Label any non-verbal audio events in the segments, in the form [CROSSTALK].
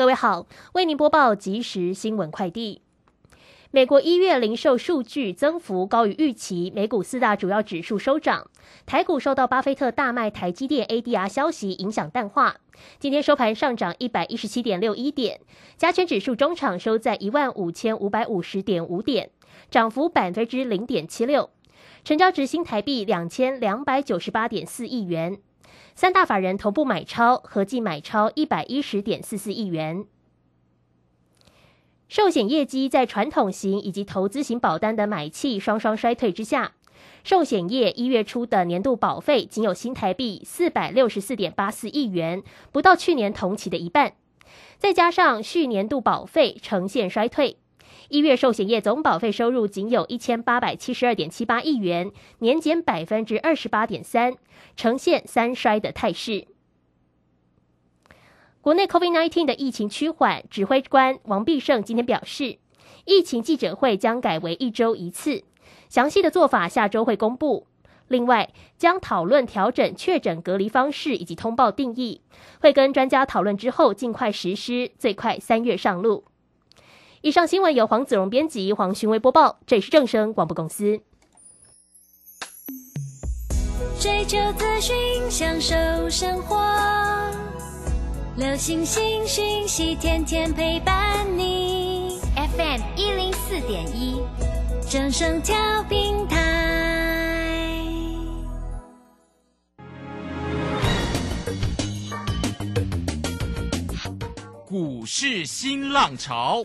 各位好，为您播报即时新闻快递。美国一月零售数据增幅高于预期，美股四大主要指数收涨。台股受到巴菲特大卖台积电 ADR 消息影响淡化，今天收盘上涨一百一十七点六一点，加权指数中场收在一万五千五百五十点五点，涨幅百分之零点七六，成交值新台币两千两百九十八点四亿元。三大法人同步买超，合计买超一百一十点四四亿元。寿险业绩在传统型以及投资型保单的买气双双衰退之下，寿险业一月初的年度保费仅有新台币四百六十四点八四亿元，不到去年同期的一半。再加上续年度保费呈现衰退。一月寿险业总保费收入仅有一千八百七十二点七八亿元，年减百分之二十八点三，呈现三衰的态势。国内 COVID-19 的疫情趋缓，指挥官王必胜今天表示，疫情记者会将改为一周一次，详细的做法下周会公布。另外，将讨论调整确诊隔离方式以及通报定义，会跟专家讨论之后尽快实施，最快三月上路。以上新闻由黄子荣编辑，黄勋威播报。这里是正声广播公司。追求资讯，享受生活，流星星讯息，天天陪伴你。FM 一零四点一，正声调平台。股市新浪潮。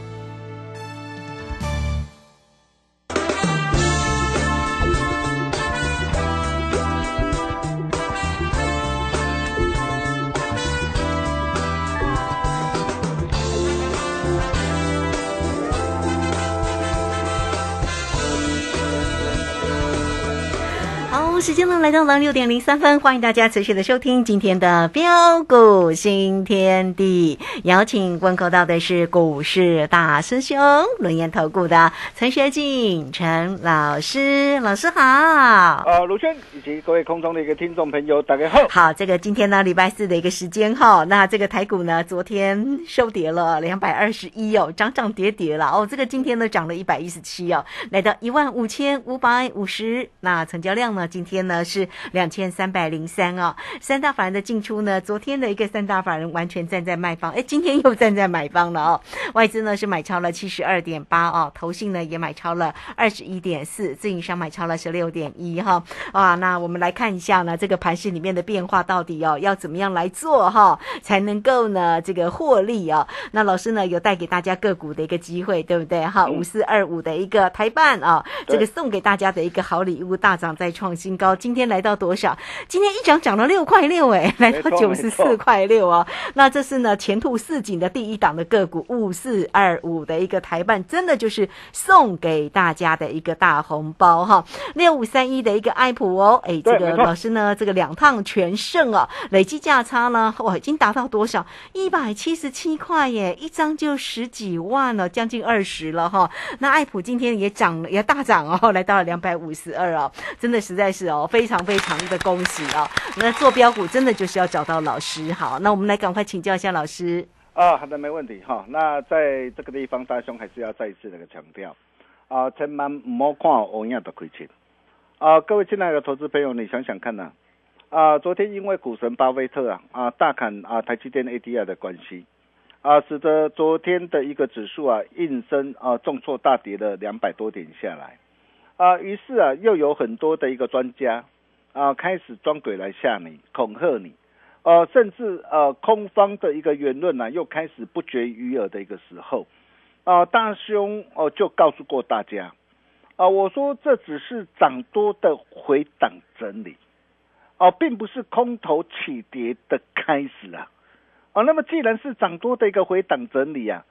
时间呢来到了六点零三分，欢迎大家持续的收听今天的标股新天地。邀请问候到的是股市大师兄轮研投顾的陈学进陈老师，老师好。呃，卢轩以及各位空中的一个听众朋友，大家好。好，这个今天呢礼拜四的一个时间哈，那这个台股呢昨天收跌了两百二十一哦，涨涨跌跌了哦，这个今天呢涨了一百一十七哦，来到一万五千五百五十，那成交量呢今天。天呢是两千三百零三哦，三大法人的进出呢，昨天的一个三大法人完全站在卖方，哎，今天又站在买方了哦。外资呢是买超了七十二点八哦，投信呢也买超了二十一点四，自营商买超了十六点一哈。啊，那我们来看一下呢，这个盘市里面的变化到底哦要怎么样来做哈，才能够呢这个获利哦。那老师呢有带给大家个股的一个机会，对不对哈？五四二五的一个台办啊，这个送给大家的一个好礼物，大涨再创新。高，今天来到多少？今天一涨涨了六块六，哎，来到九十四块六哦。那这是呢前途似锦的第一档的个股，五四二五的一个台办，真的就是送给大家的一个大红包哈。六五三一的一个爱普哦，哎，这个老师呢，这个两趟全胜哦，累计价差呢，哇，已经达到多少？一百七十七块耶，一张就十几万了，将近二十了哈。那爱普今天也涨了，也大涨哦，来到了两百五十二哦，真的实在是。哦，非常非常的恭喜哦！那做标股真的就是要找到老师，好，那我们来赶快请教一下老师。啊，好的，没问题哈。那在这个地方，大兄还是要再一次那个强调啊，千万唔好看欧亚的亏钱啊！各位亲爱的投资朋友，你想想看呐啊，昨天因为股神巴菲特啊啊大砍啊台积电 ADR 的关系啊，使得昨天的一个指数啊应声啊重挫大跌了两百多点下来，啊，于是啊又有很多的一个专家啊开始装鬼来吓你，恐吓你，呃，甚至呃空方的一个言论呢又开始不绝于耳的一个时候，啊，大兄哦就告诉过大家，啊，我说这只是涨多的回档整理，哦，并不是空头起跌的开始啊。哦，那么既然是涨多的一个回档整理啊，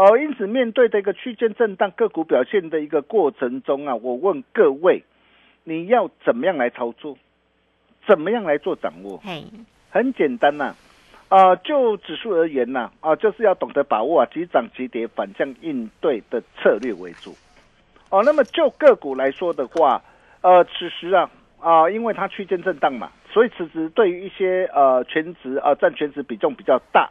哦，因此面对的一个区间震荡个股表现的一个过程中啊，我问各位，你要怎么样来操作？怎么样来做掌握？嘿，很简单呐、啊，就指数而言呐、啊，就是要懂得把握啊，急涨急跌反向应对的策略为主。哦，那么就个股来说的话，呃，此时啊啊，因为它区间震荡嘛，所以此时对于一些呃全值啊占全值比重比较大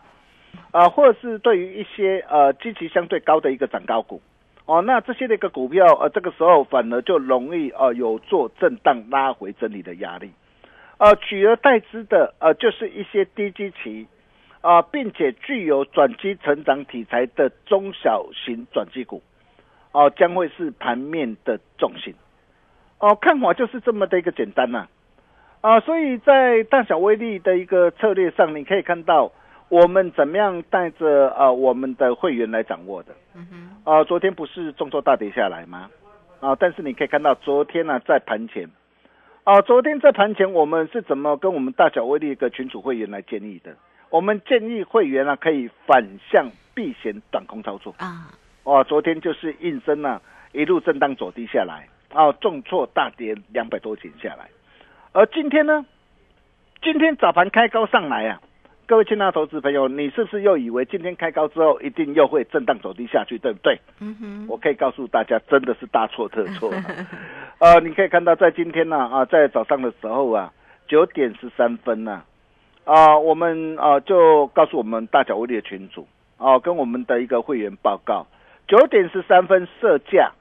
啊，或者是对于一些呃基期相对高的一个涨高股。哦，那这些的一个股票，呃，这个时候反而就容易呃有做震荡拉回整理的压力，呃，取而代之的呃就是一些低基期啊、并且具有转机成长题材的中小型转机股，哦、将会是盘面的重心。哦，看法就是这么的一个简单呐、啊，所以在大小威力的一个策略上，你可以看到我们怎么样带着呃我们的会员来掌握的。嗯哼，啊，昨天不是重挫大跌下来吗？啊，但是你可以看到昨天呢、在盘前，啊，昨天在盘前我们是怎么跟我们大小威力一个群主会员来建议的？我们建议会员呢、可以反向避险短空操作。啊，哦，昨天就是应声呢、一路震荡走低下来，啊，重挫大跌两百多点下来。而今天呢，今天早盘开高上来啊，各位亲爱的投资朋友，你是不是又以为今天开高之后一定又会震荡走低下去，对不对？嗯哼，我可以告诉大家，真的是大错特错、啊。[LAUGHS] 呃，你可以看到，在今天呢，啊，在早上的时候啊，九点十三分呢、啊，我们啊就告诉我们大小威力的群主，啊，跟我们的一个会员报告，九点十三分设价，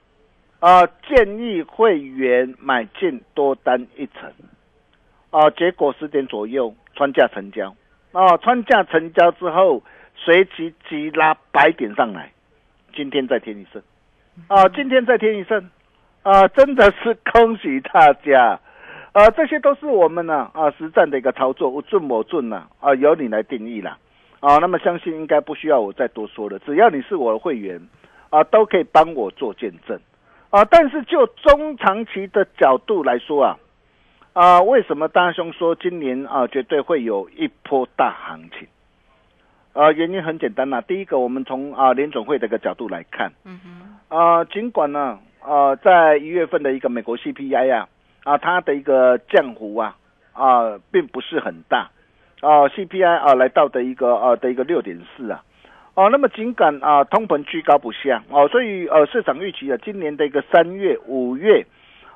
啊，建议会员买进多单一层，啊，结果十点左右穿价成交，啊，穿价成交之后，随即急拉百点上来，今天再添一胜，啊，今天再添一胜，啊，真的是恭喜大家，啊，这些都是我们呢啊实战的一个操作，我准我准呐，啊，由你来定义啦，啊，那么相信应该不需要我再多说了，只要你是我的会员，啊，都可以帮我做见证，啊，但是就中长期的角度来说啊。啊，为什么大兄说今年啊绝对会有一波大行情？啊，原因很简单呐、第一个，我们从啊联总会的一个角度来看，嗯哼，啊，尽管呢，啊，在一月份的一个美国 CPI 啊，啊，它的一个降幅啊，啊，并不是很大，啊，CPI 啊来到的一个啊的一个六点四啊，哦、那么尽管啊通膨居高不下哦，所以呃市场预期啊，今年的一个三月、五月。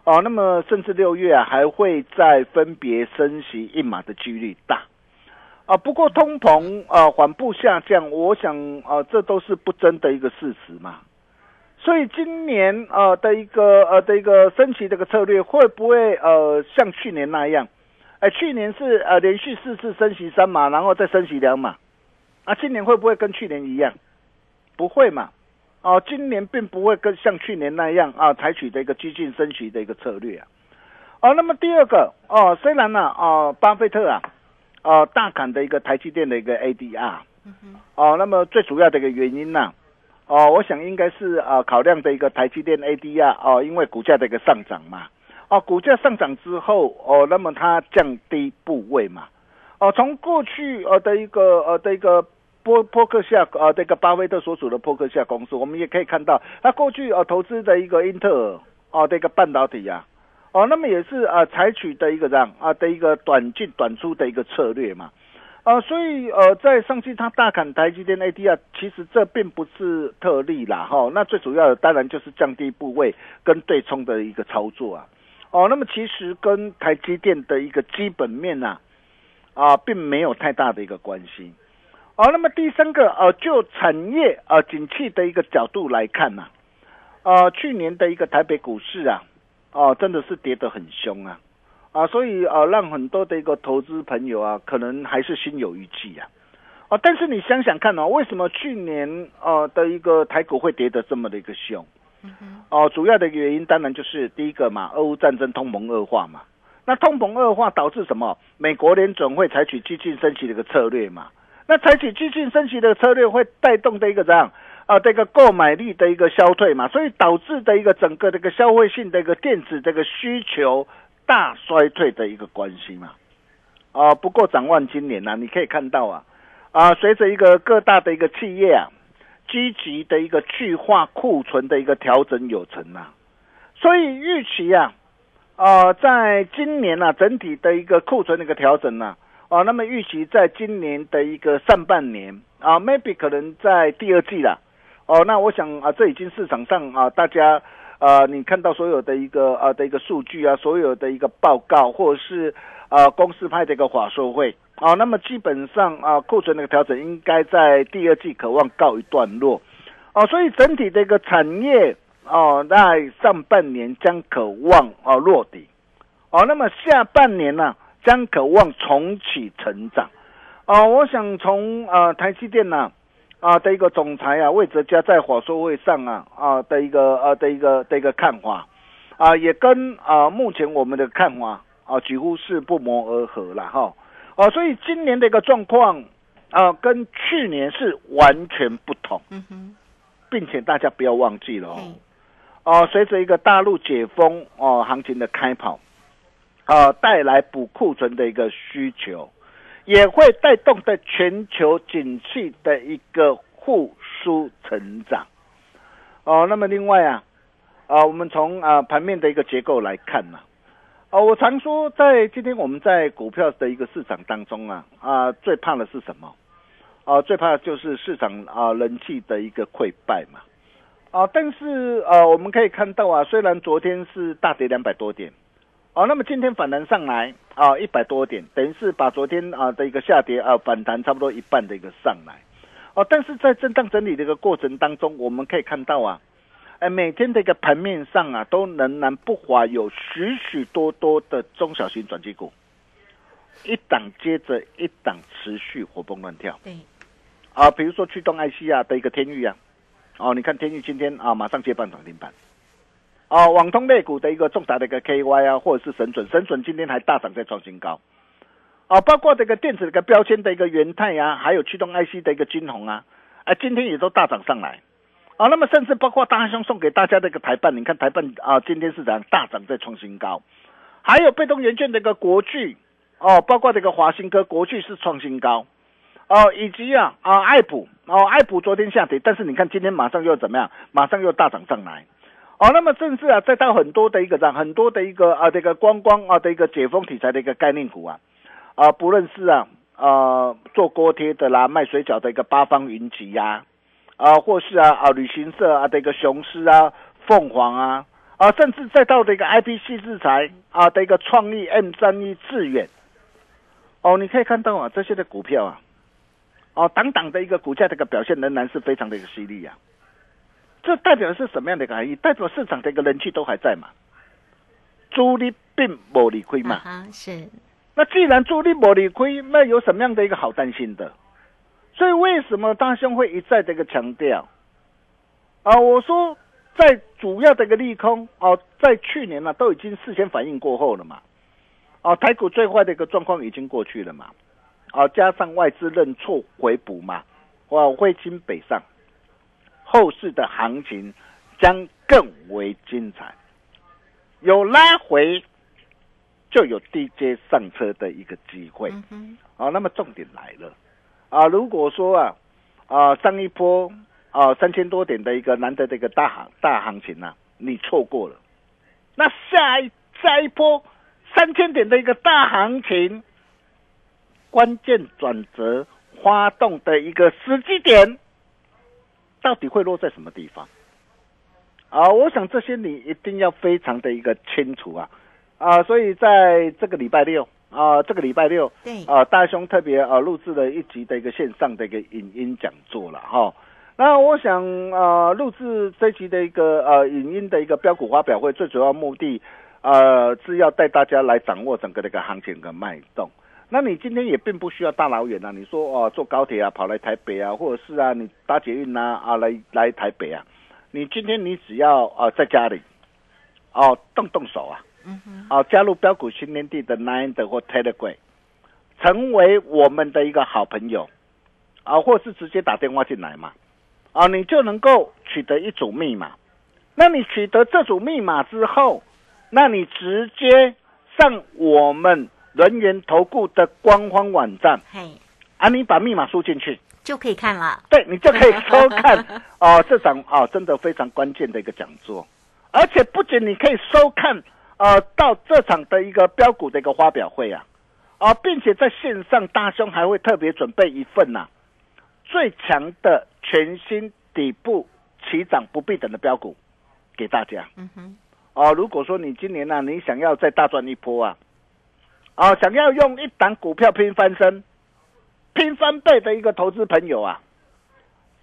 哦，那么甚至六月啊，还会再分别升息一码的几率大，啊，不过通膨啊缓步下降，我想啊这都是不争的一个事实嘛，所以今年呃的一个呃的一个升息这个策略会不会呃像去年那样？哎，去年是呃连续四次升息三码，然后再升息两码，啊，今年会不会跟去年一样？不会嘛？哦，今年并不会跟像去年那样啊，采取的一个激进升息的一个策略啊。哦，那么第二个哦，虽然呢，哦，巴菲特啊，哦，大砍的一个台积电的一个 ADR，哦，那么最主要的一个原因呢、哦，我想应该是啊、考量的一个台积电 ADR 哦，因为股价的一个上涨嘛，哦，股价上涨之后哦，那么它降低部位嘛，哦，从过去呃的一个呃的一个波波克夏啊这个巴菲特所属的波克夏公司，我们也可以看到，他过去啊投资的一个英特尔哦这个半导体啊，哦，那么也是啊采取的一个这样啊的一个短进短出的一个策略嘛。啊，所以呃，在上期他大砍台积电 ADR，其实这并不是特例啦，哈。那最主要的当然就是降低部位跟对冲的一个操作啊。哦，那么其实跟台积电的一个基本面呐、啊，并没有太大的一个关系。哦，那么第三个呃，就产业呃景气的一个角度来看呐、呃，去年的一个台北股市啊，哦、真的是跌得很凶啊。啊，所以呃，让很多的一个投资朋友啊，可能还是心有余悸啊。哦，但是你想想看哦，为什么去年呃的一个台股会跌得这么的一个凶？哦，主要的原因当然就是第一个嘛，俄乌战争通膨恶化嘛。那通膨恶化导致什么？美国联准会采取激进升息的一个策略嘛。那采取激进升息的策略会带动的一个怎样啊？这个购买力的一个消退嘛，所以导致的一个整个这个消费性的一个电子这个需求大衰退的一个关系嘛。啊，不过展望今年呢，你可以看到啊，啊，随着一个各大的一个企业啊，积极的一个去化库存的一个调整有成啊，所以预期啊，啊，在今年呢，整体的一个库存的一个调整呢。啊，啊那么预期在今年的一个上半年啊，maybe 可能在第二季了。哦，那我想啊，这已经市场上啊，大家啊，你看到所有的一个啊的一个数据啊，所有的一个报告，或者是啊公司派的一个法说会啊，那么基本上啊，库存那个调整应该在第二季渴望告一段落。哦，所以整体的一个产业哦，在上半年将渴望啊落底。哦，那么下半年呢？将渴望重启成长，啊，我想从啊台积电呐啊的一个总裁啊魏哲嘉在华说会上啊啊的一个呃的一个的一个看法。啊，也跟啊目前我们的看法啊几乎是不谋而合了哈，哦，所以今年的一个状况啊跟去年是完全不同，嗯哼，并且大家不要忘记了哦，哦，随着一个大陆解封哦行情的开跑。啊，带来补库存的一个需求，也会带动的全球景气的一个复苏成长。哦，那么另外啊，啊，我们从啊盘面的一个结构来看呢，哦，我常说在今天我们在股票的一个市场当中啊，啊，最怕的是什么？啊，最怕的就是市场啊人气的一个溃败嘛。啊，但是呃，我们可以看到啊，虽然昨天是大跌两百多点。哦，那么今天反弹上来啊，一百多点，等于是把昨天啊的一个下跌啊反弹差不多一半的一个上来，哦，但是在震荡整理的一个过程当中，我们可以看到啊，哎，每天的一个盘面上啊，都仍然不乏有许许多多的中小型转机股，一档接着一档持续活蹦乱跳。对，啊，比如说驱动 IC 啊的一个天域啊，哦，你看天域今天啊马上接半涨停板。啊，网通类股的一个重大的一个 KY 啊，或者是神准，神准今天还大涨在创新高。啊，包括这个电子的一个标签的一个元泰啊，还有驱动 IC 的一个金鸿啊，啊，今天也都大涨上来。啊，那么甚至包括大兄送给大家的一个台办，你看台办啊，今天市场大涨在创新高。还有被动元件的一个国巨，哦，包括这个华新科，国巨是创新高。哦，以及啊啊爱普，哦爱普昨天下跌，但是你看今天马上又怎么样？马上又大涨上来。好，那么甚至啊，再到很多的一个样，很多的一个啊，这个观光啊的一个解封题材的一个概念股啊，啊，不论是啊啊做锅贴的啦，卖水饺的一个八方云集呀，啊，或是啊啊旅行社啊的一个雄狮啊、凤凰啊，啊，甚至再到这个 I P C 制裁啊的一个创意 M 三一致远，哦，你可以看到啊，这些的股票啊，哦，等等的一个股价的一个表现仍然是非常的一个犀利呀。这代表的是什么样的一个含义？代表市场的一个人气都还在嘛？朱力并不理亏嘛？啊，是。那既然朱力不理亏，那有什么样的一个好担心的？所以为什么大兄会一再的一个强调？啊，我说在主要的一个利空哦，在去年呢都已经事先反应过后了嘛。哦，台股最坏的一个状况已经过去了嘛。哦，加上外资认错回补嘛，哇，汇金北上。后市的行情将更为精彩，有拉回就有低阶上车的一个机会。啊，那么重点来了啊！如果说啊啊上一波啊三千多点的一个难得的一个大行大行情呢，你错过了，那下一下一波三千点的一个大行情，关键转折发动的一个时机点。到底会落在什么地方？啊，我想这些你一定要非常的一个清楚啊，啊，所以在这个礼拜六啊，这个礼拜六，对啊，大兄特别啊录制了一集的一个线上的一个影音讲座了哈。那我想啊，录制这集的一个呃影音的一个标股发表会，最主要目的呃是要带大家来掌握整个的一个行情跟脉动。那你今天也并不需要大老远啊，你说哦坐高铁啊跑来台北啊，或者是啊你搭捷运啊啊来来台北啊，你今天你只要啊在家里哦动动手啊，嗯哼，哦加入标股新天地的 Nine 的或 Telegram，成为我们的一个好朋友啊，或是直接打电话进来嘛，啊你就能够取得一组密码，那你取得这组密码之后，那你直接上我们。人员投顾的官方网站，嘿，啊，你把密码输进去就可以看了。对，你就可以收看 [LAUGHS] 哦，这场哦，真的非常关键的一个讲座，而且不仅你可以收看，呃，到这场的一个标股的一个发表会啊，啊，并且在线上大兄还会特别准备一份呐，最强的全新底部起涨不必等的标股给大家。嗯哼，哦，如果说你今年呢，你想要再大赚一波啊。啊，想要用一档股票拼翻身、拼翻倍的一个投资朋友啊，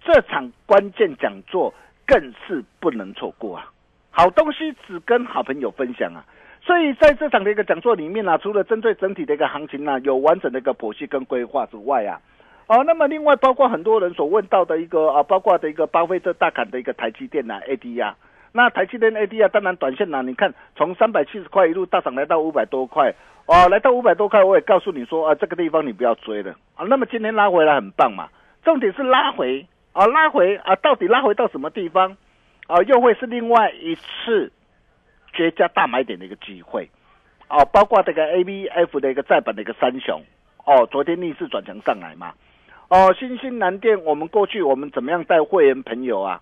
这场关键讲座更是不能错过啊！好东西只跟好朋友分享啊！所以在这场的一个讲座里面呢，除了针对整体的一个行情呢，有完整的一个剖析跟规划之外啊，哦，那么另外包括很多人所问到的一个啊，包括的一个巴菲特大砍的一个台积电呐，AD 啊，那台积电 AD 啊，当然短线呢，你看从三百七十块一路大涨来到五百多块。哦，来到五百多块，我也告诉你说啊，这个地方你不要追了啊。那么今天拉回来很棒嘛，重点是拉回啊，拉回啊，到底拉回到什么地方啊？又会是另外一次绝佳大买点的一个机会哦。包括这个 A B F 的一个再版的一个三雄哦，昨天逆势转强上来嘛。哦，新兴南电，我们过去我们怎么样带会员朋友啊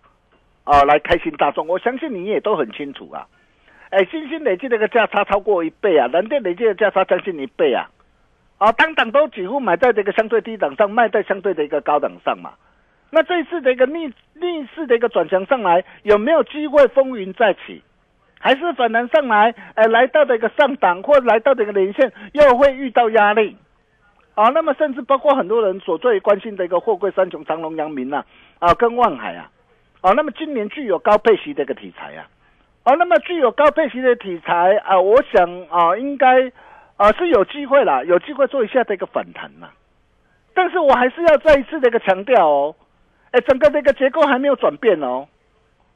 啊来开心大众？我相信你也都很清楚啊。哎，新兴累计的一个价差超过一倍啊，蓝电累计的价差将近一倍啊，啊，当档都几乎买在这个相对低档上，卖在相对的一个高档上嘛。那这次的一个逆逆势的一个转强上来，有没有机会风云再起？还是反弹上来，哎，来到的一个上档或来到的一个连线，又会遇到压力？啊，那么甚至包括很多人所最关心的一个货柜三雄长隆、阳明呐，啊，跟万海啊，啊，那么今年具有高配息的一个题材啊。哦，那么具有高配型的题材啊，我想啊，应该啊是有机会啦，有机会做一下的一个反弹嘛。但是我还是要再一次的一个强调哦，哎，整个的一个结构还没有转变哦，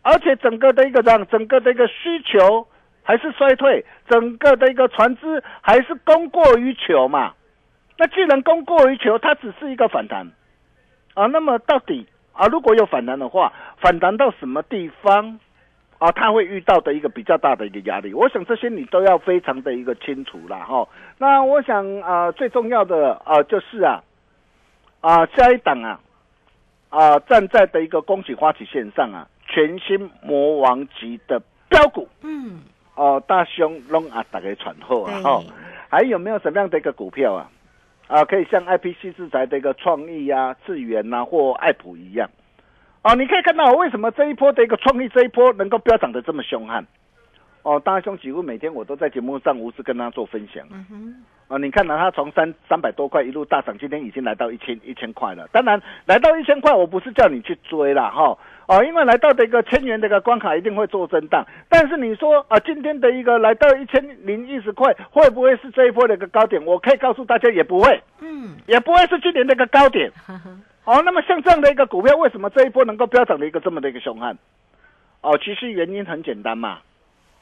而且整个的一个让整个的一个需求还是衰退，整个的一个船只还是供过于求嘛。那既然供过于求，它只是一个反弹啊，那么到底啊，如果有反弹的话，反弹到什么地方？啊，他会遇到的一个比较大的一个压力，我想这些你都要非常的一个清楚了哈。那我想啊，最重要的啊，就是啊，啊下一档啊，啊站在的一个恭喜花旗线上啊，全新魔王级的标股，嗯，哦大兄龙啊，打给传后啊，哦，还有没有什么样的一个股票啊？啊，可以像 I P C 制裁的一个创意啊、智源呐或爱普一样。哦，你可以看到为什么这一波的一个创意这一波能够飙涨的这么凶悍？哦，大兄几乎每天我都在节目上无私跟他做分享。嗯哼。哦，你看到他从三三百多块一路大涨，今天已经来到一千一千块了。当然，来到一千块，我不是叫你去追啦哈。哦，因为来到的一个千元的一个关卡一定会做震荡。但是你说啊，今天的一个来到一千零一十块，会不会是这一波的一个高点？我可以告诉大家，也不会。嗯。也不会是今年的一个高点。[LAUGHS] 哦，那么像这样的一个股票，为什么这一波能够飙涨的一个这么的一个凶悍？哦，其实原因很简单嘛。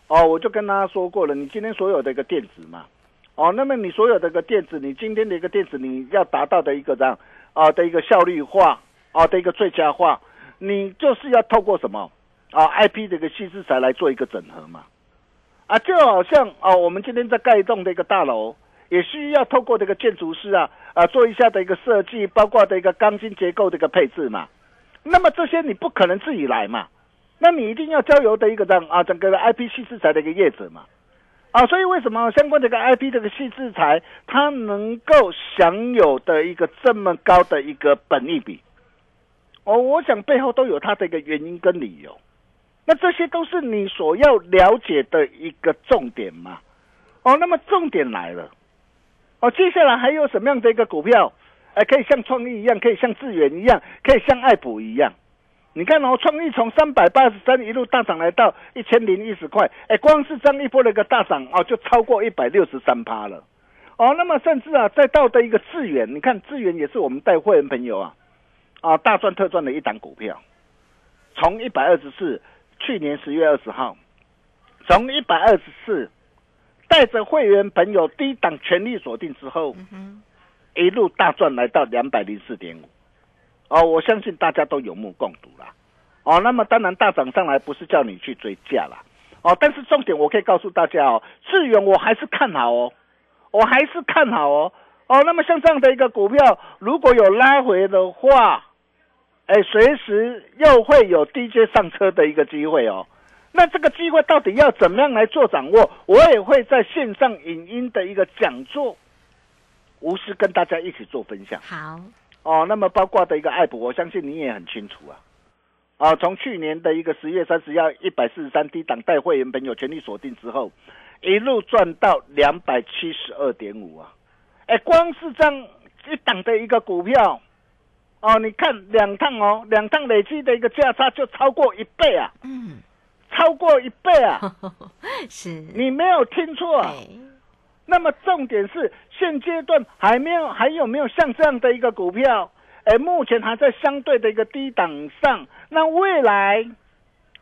哦，我就跟大家说过了，你今天所有的一个电子嘛，哦，那么你所有的一个电子，你今天的一个电子，你要达到的一个这样啊的一个效率化啊的一个最佳化，你就是要透过什么啊 IP 的一个细制材来做一个整合嘛。啊，就好像啊，我们今天在盖一栋的一个大楼。也需要透过这个建筑师啊啊做一下的一个设计，包括的一个钢筋结构的一个配置嘛。那么这些你不可能自己来嘛，那你一定要交由的一个这样啊整个的 IP 系制材的一个业者嘛。啊，所以为什么相关的一个 IP 这个系制材它能够享有的一个这么高的一个本益比？哦，我想背后都有它的一个原因跟理由。那这些都是你所要了解的一个重点嘛。哦，那么重点来了。哦，接下来还有什么样的一个股票，哎，可以像创意一样，可以像智远一样，可以像爱普一样？你看哦，创意从三百八十三一路大涨来到一千零一十块，哎，光是这样一波的一个大涨哦，就超过一百六十三趴了。哦，那么甚至啊，再到的一个智远，你看智远也是我们带会员朋友啊，啊大赚特赚的一档股票，从一百二十四，去年十月二十号，从一百二十四，带着会员朋友低档全力锁定之后，一路大赚来到两百零四点五，哦，我相信大家都有目共睹啦。哦，那么当然大涨上来不是叫你去追价啦，哦，但是重点我可以告诉大家哦，智远我还是看好哦，我还是看好哦，哦，那么像这样的一个股票，如果有拉回的话，哎，随时又会有低阶上车的一个机会哦。那这个机会到底要怎么样来做掌握？我也会在线上影音的一个讲座，无私跟大家一起做分享。好，哦，那么包括的一个爱普，我相信你也很清楚啊。啊，从去年的一个十月三十要一百四十三低档带会员朋友全力锁定之后，一路赚到两百七十二点五啊！哎，光是这样一档的一个股票，哦，你看两趟哦，两趟累计的一个价差就超过一倍啊！嗯，超过一倍啊！[LAUGHS] 是，你没有听错啊。那么重点是现阶段还没有还有没有像这样的一个股票？哎，目前还在相对的一个低档上。那未来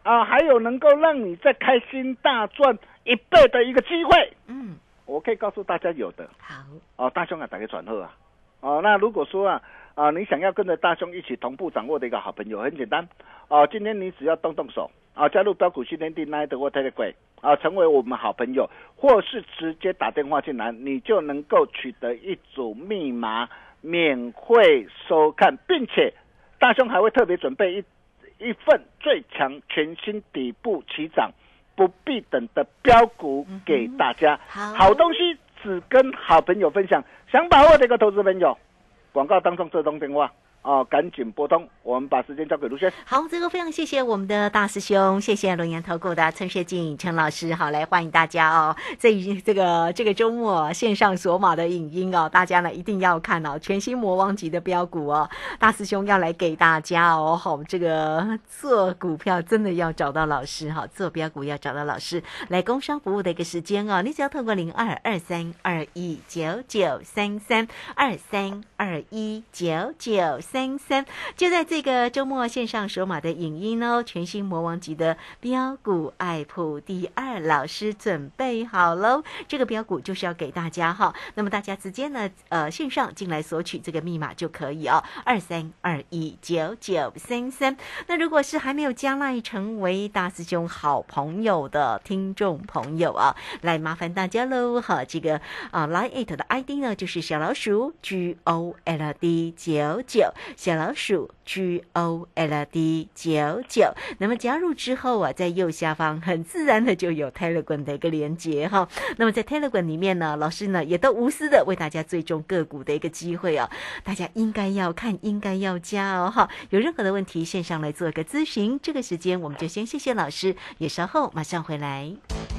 啊，还有能够让你再开心大赚一倍的一个机会，嗯，我可以告诉大家有的好，哦。大兄啊，打个转贺啊！哦，那如果说啊啊，你想要跟着大兄一起同步掌握的一个好朋友，很简单哦。今天你只要动动手啊，加入标股训练营 Night w Telegram 啊，成为我们好朋友，或是直接打电话进来，你就能够取得一组密码。免费收看，并且大兄还会特别准备一一份最强全新底部起涨不必等的标股给大家。好好东西只跟好朋友分享，想把握的一个投资朋友，广告当中这通电话哦，赶紧拨通，我们把时间交给卢轩。好，这个非常谢谢我们的大师兄，谢谢龙岩投顾的陈学静陈老师，好，来欢迎大家哦，这这个这个周末线上索马的影音哦，大家呢一定要看哦，全新魔王级的标股哦，大师兄要来给大家哦，好，这个做股票真的要找到老师哈，做标股要找到老师，来工商服务的一个时间哦，你只要透过零二二三二一九九三三二三二一九九三三，就在这个周末线上首马的影音哦，全新魔王级的标股爱普第二老师准备好喽，这个标股就是要给大家哈，那么大家直接呢呃线上进来索取这个密码就可以哦，二三二一九九三三。那如果是还没有加赖成为大师兄好朋友的听众朋友啊，来麻烦大家喽哈，这个啊 Line It 的 ID 呢就是小老鼠 G O L D 九九，小老鼠 G O L D 九九。那么加入之后啊，在右下方很自然的就有 Telegram 的一个连接哈。那么在 Telegram 里面呢，老师呢也都无私的为大家追踪个股的一个机会哦，大家应该要看，应该要加哦哈。有任何的问题，线上来做一个咨询。这个时间我们就先谢谢老师，也稍后马上回来。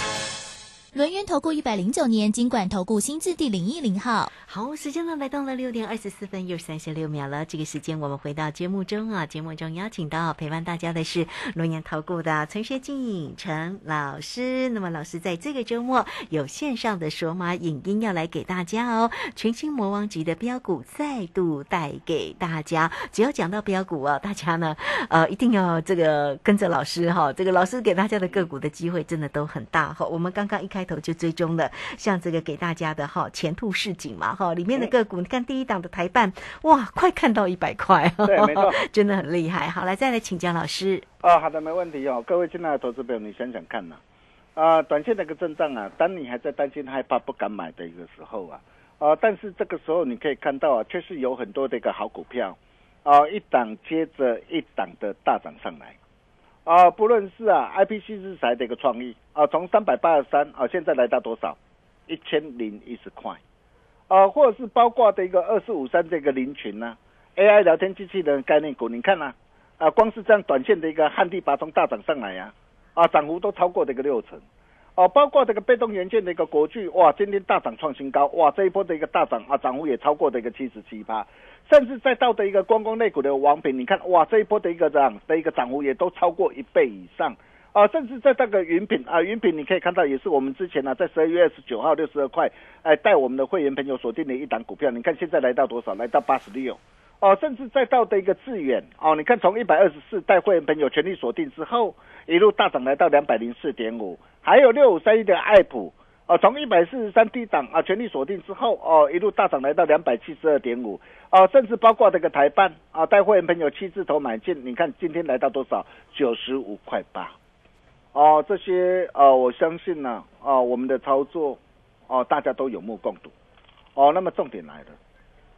轮源投顾一百零九年金管投顾新字第零一零号。好，时间呢来到了六点二十四分又三十六秒了。这个时间我们回到节目中啊，节目中邀请到陪伴大家的是龙岩投顾的陈学静陈老师。那么老师在这个周末有线上的索马影音要来给大家哦，全新魔王级的标股再度带给大家。只要讲到标股啊，大家呢呃一定要这个跟着老师哈，这个老师给大家的个股的机会真的都很大哈。我们刚刚一开头就追踪了，像这个给大家的哈前途市景嘛。哈，里面的个股，你看第一档的台办，哇，快看到一百块，对，没错，[LAUGHS] 真的很厉害。好，来再来请江老师。哦，好的，没问题哦。各位亲爱的投资朋友，你想想看呐，啊，短线的一个震荡啊，当你还在担心害怕不敢买的一个时候啊，啊，但是这个时候你可以看到啊，确实有很多的一个好股票，啊，一档接着一档的大涨上来，啊，不论是啊，IPC 日材的一个创意啊，从三百八十三啊，现在来到多少？一千零一十块。啊，或者是包括的一个二四五三这个林群呢，AI 聊天机器人概念股，你看呐，啊，光是这样短线的一个旱地拔葱大涨上来呀，啊，涨幅都超过这个六成，哦，包括这个被动元件的一个国巨，哇，今天大涨创新高，哇，这一波的一个大涨啊，涨幅也超过的一个七十七八，甚至再到的一个光光类股的王品，你看，哇，这一波的一个涨的一个涨幅也都超过一倍以上。啊，甚至在那个云品啊，云品你可以看到，也是我们之前呢，在十二月二十九号六十二块，哎，带我们的会员朋友锁定的一档股票，你看现在来到多少？来到八十六，哦，甚至再到的一个致远，哦，你看从一百二十四带会员朋友全力锁定之后，一路大涨来到两百零四点五，还有六五三一的爱普，哦，从一百四十三低档啊全力锁定之后，哦，一路大涨来到两百七十二点五，啊，甚至包括这个台办啊，带会员朋友七字头买进，你看今天来到多少？九十五块八。哦，这些呃，我相信呢，哦，我们的操作，哦，大家都有目共睹，哦，那么重点来了，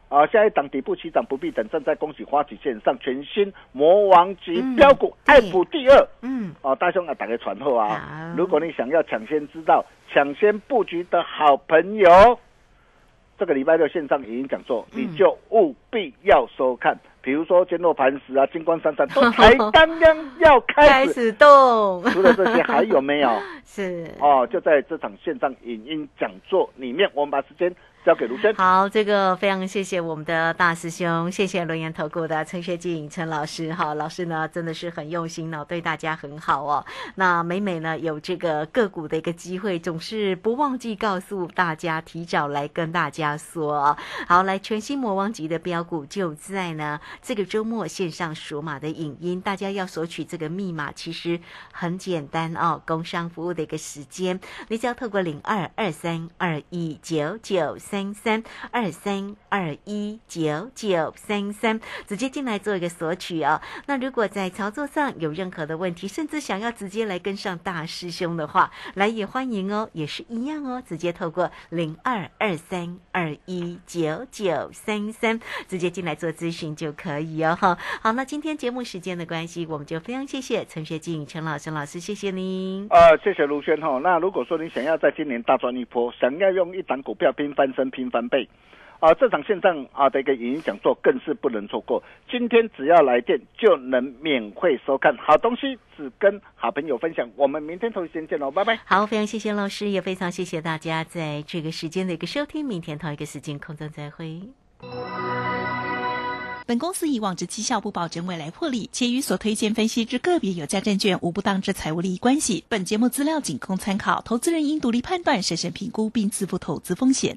啊，下一档底部起涨不必等，正在恭喜花旗线上全新魔王级标股爱普第二，嗯，哦，大兄啊，打开传后啊，如果你想要抢先知道、抢先布局的好朋友，这个礼拜六线上语音讲座，你就务必要收看。比如说坚若磐石啊，金光闪闪，[LAUGHS] 都才刚刚要开始动。除了这些，还有没有？[LAUGHS] 是哦，就在这场线上影音讲座里面，我们把时间。交给卢生。好，这个非常谢谢我们的大师兄，谢谢龙岩投顾的陈学静陈老师。哈，老师呢真的是很用心哦，对大家很好哦。那每每呢有这个个股的一个机会，总是不忘记告诉大家，提早来跟大家说。好，来全新魔王级的标股就在呢这个周末线上数码的影音，大家要索取这个密码其实很简单哦。工商服务的一个时间，你只要透过零二二三二一九九三。三三二三二一九九三三，直接进来做一个索取哦。那如果在操作上有任何的问题，甚至想要直接来跟上大师兄的话，来也欢迎哦，也是一样哦，直接透过零二二三二一九九三三直接进来做咨询就可以哦。好，那今天节目时间的关系，我们就非常谢谢陈学静陈老师老师，谢谢您。呃，谢谢卢轩哈。那如果说你想要在今年大赚一波，想要用一档股票拼翻身。拼翻倍，啊！这场线上啊的一个语音讲座更是不能错过。今天只要来电就能免费收看，好东西只跟好朋友分享。我们明天同一时间见喽，拜拜。好，非常谢谢老师，也非常谢谢大家在这个时间的一个收听。明天同一个时间空中再会。本公司以往之绩效不保证未来获利，且与所推荐分析之个别有价证券无不当之财务利益关系。本节目资料仅供参考，投资人应独立判断、审慎评估并自负投资风险。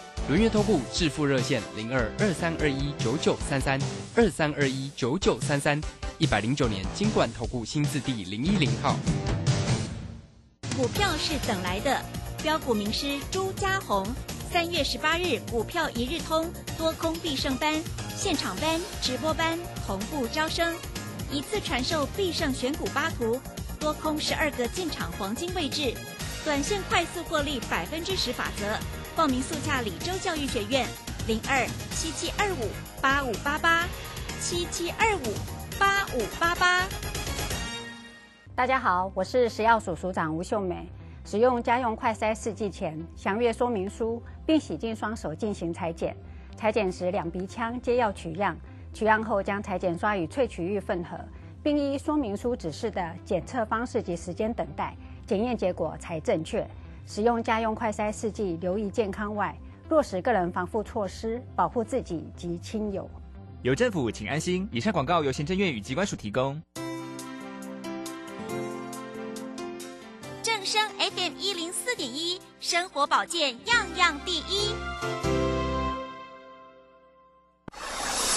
轮月投顾致富热线零二二三二一九九三三二三二一九九三三一百零九年金管投顾新字第零一零号。股票是等来的，标股名师朱家红，三月十八日股票一日通多空必胜班现场班直播班同步招生，一次传授必胜选股八图，多空十二个进场黄金位置，短线快速获利百分之十法则。报名速洽李州教育学院零二七七二五八五八八七七二五八五八八。大家好，我是食药署署长吴秀美。使用家用快筛试剂前，详阅说明书，并洗净双手进行裁剪。裁剪时，两鼻腔皆要取样。取样后，将裁剪刷与萃取液混合，并依说明书指示的检测方式及时间等待，检验结果才正确。使用家用快筛试剂，留意健康外，落实个人防护措施，保护自己及亲友。有政府，请安心。以上广告由行政院与机关署提供。正声 FM 一零四点一，生活保健样样第一。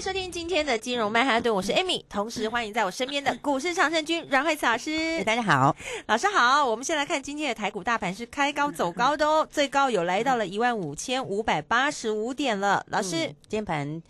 收听今天的金融曼哈顿，我是 Amy，同时欢迎在我身边的股市常胜军阮慧慈老师。大家好，老师好。我们先来看今天的台股大盘是开高走高的哦，最高有来到了一万五千五百八十五点了。老师，今天盘。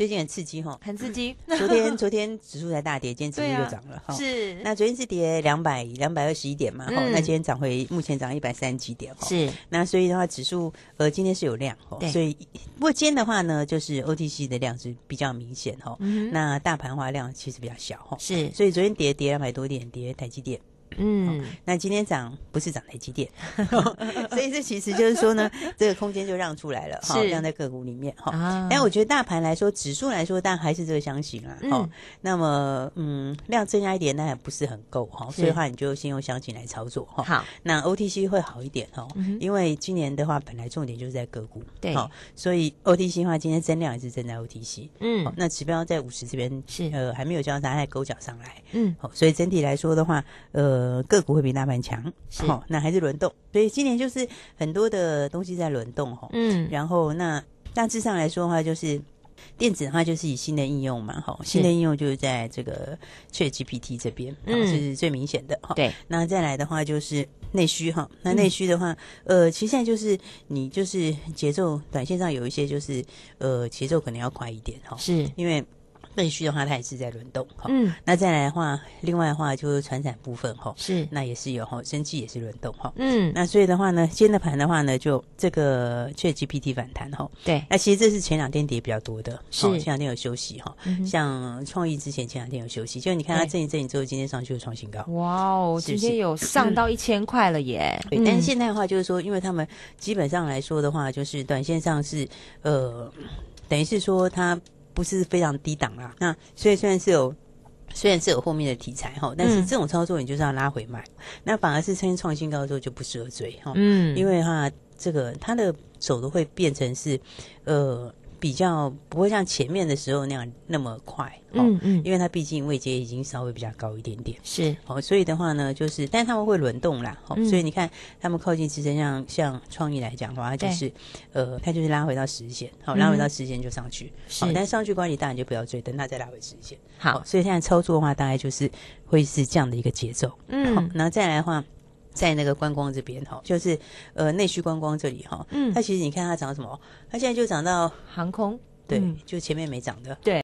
最近很刺激哈，很刺激。[LAUGHS] 昨天昨天指数才大跌，今天指数又涨了哈。是，那昨天是跌两百两百二十一点嘛，哈，那今天涨回目前涨一百三十几点哈。是，那所以的话，指数呃今天是有量哈，所以不过今天的话呢，就是 OTC 的量是比较明显哈，那大盘化量其实比较小哈。是，所以昨天跌跌两百多点，跌台积电。嗯，那今天涨不是涨台积电，[LAUGHS] [LAUGHS] 所以这其实就是说呢，[LAUGHS] 这个空间就让出来了，哈，让在个股里面哈。但我觉得大盘来说，指数来说，但还是这个箱型啊，哈。那么，嗯，量增加一点，那还不是很够哈，所以的话，你就先用箱型来操作哈。好，那 OTC 会好一点哈，因为今年的话，本来重点就是在个股，对，所以 OTC 的话，今天增量也是增在 OTC，嗯，那指标在五十这边是。呃还没有交叉，在勾脚上来，嗯，好，所以整体来说的话，呃。呃，个股会比大盘强，好，那还是轮动，所以今年就是很多的东西在轮动哈，嗯，然后那大致上来说的话，就是电子的话就是以新的应用嘛，哈，新的应用就是在这个 Chat GPT 这边，嗯，是最明显的哈，对，那再来的话就是内需哈，那内需的话，呃，其实现在就是你就是节奏，短线上有一些就是呃节奏可能要快一点哈，是。因为。内需的话，它也是在轮动哈。嗯，那再来的话，另外的话就是船产部分哈。是，那也是有哈，升气也是轮动哈。嗯，那所以的话呢，今天的盘的话呢，就这个确 GPT 反弹哈。对，那其实这是前两天跌比较多的，是前两天有休息哈。像创意之前前两天有休息，就你看它震一震之后，今天上去又创新高。哇哦，今天有上到一千块了耶！[CLEARS THROAT] 对，但是现在的话就是说，因为他们基本上来说的话，就是短线上是呃，等于是说它。不是非常低档啦，那所以虽然是有，虽然是有后面的题材哈，但是这种操作你就是要拉回买，那反而是趁创新高的时候就不适合追哈，嗯，因为哈这个它的走的会变成是呃。比较不会像前面的时候那样那么快，嗯嗯，因为它毕竟位阶已经稍微比较高一点点，是。哦，所以的话呢，就是，但他们会轮动啦，哦，所以你看他们靠近支撑，像像创意来讲的话，它就是，呃，它就是拉回到十线，好，拉回到十线就上去，好，但上去管理当然就不要追，等它再拉回十线，好，所以现在操作的话，大概就是会是这样的一个节奏，嗯，好，然后再来的话。在那个观光这边哈，就是呃内需观光这里哈，嗯，它其实你看它涨什么，它现在就涨到航空，对，就前面没涨的，对。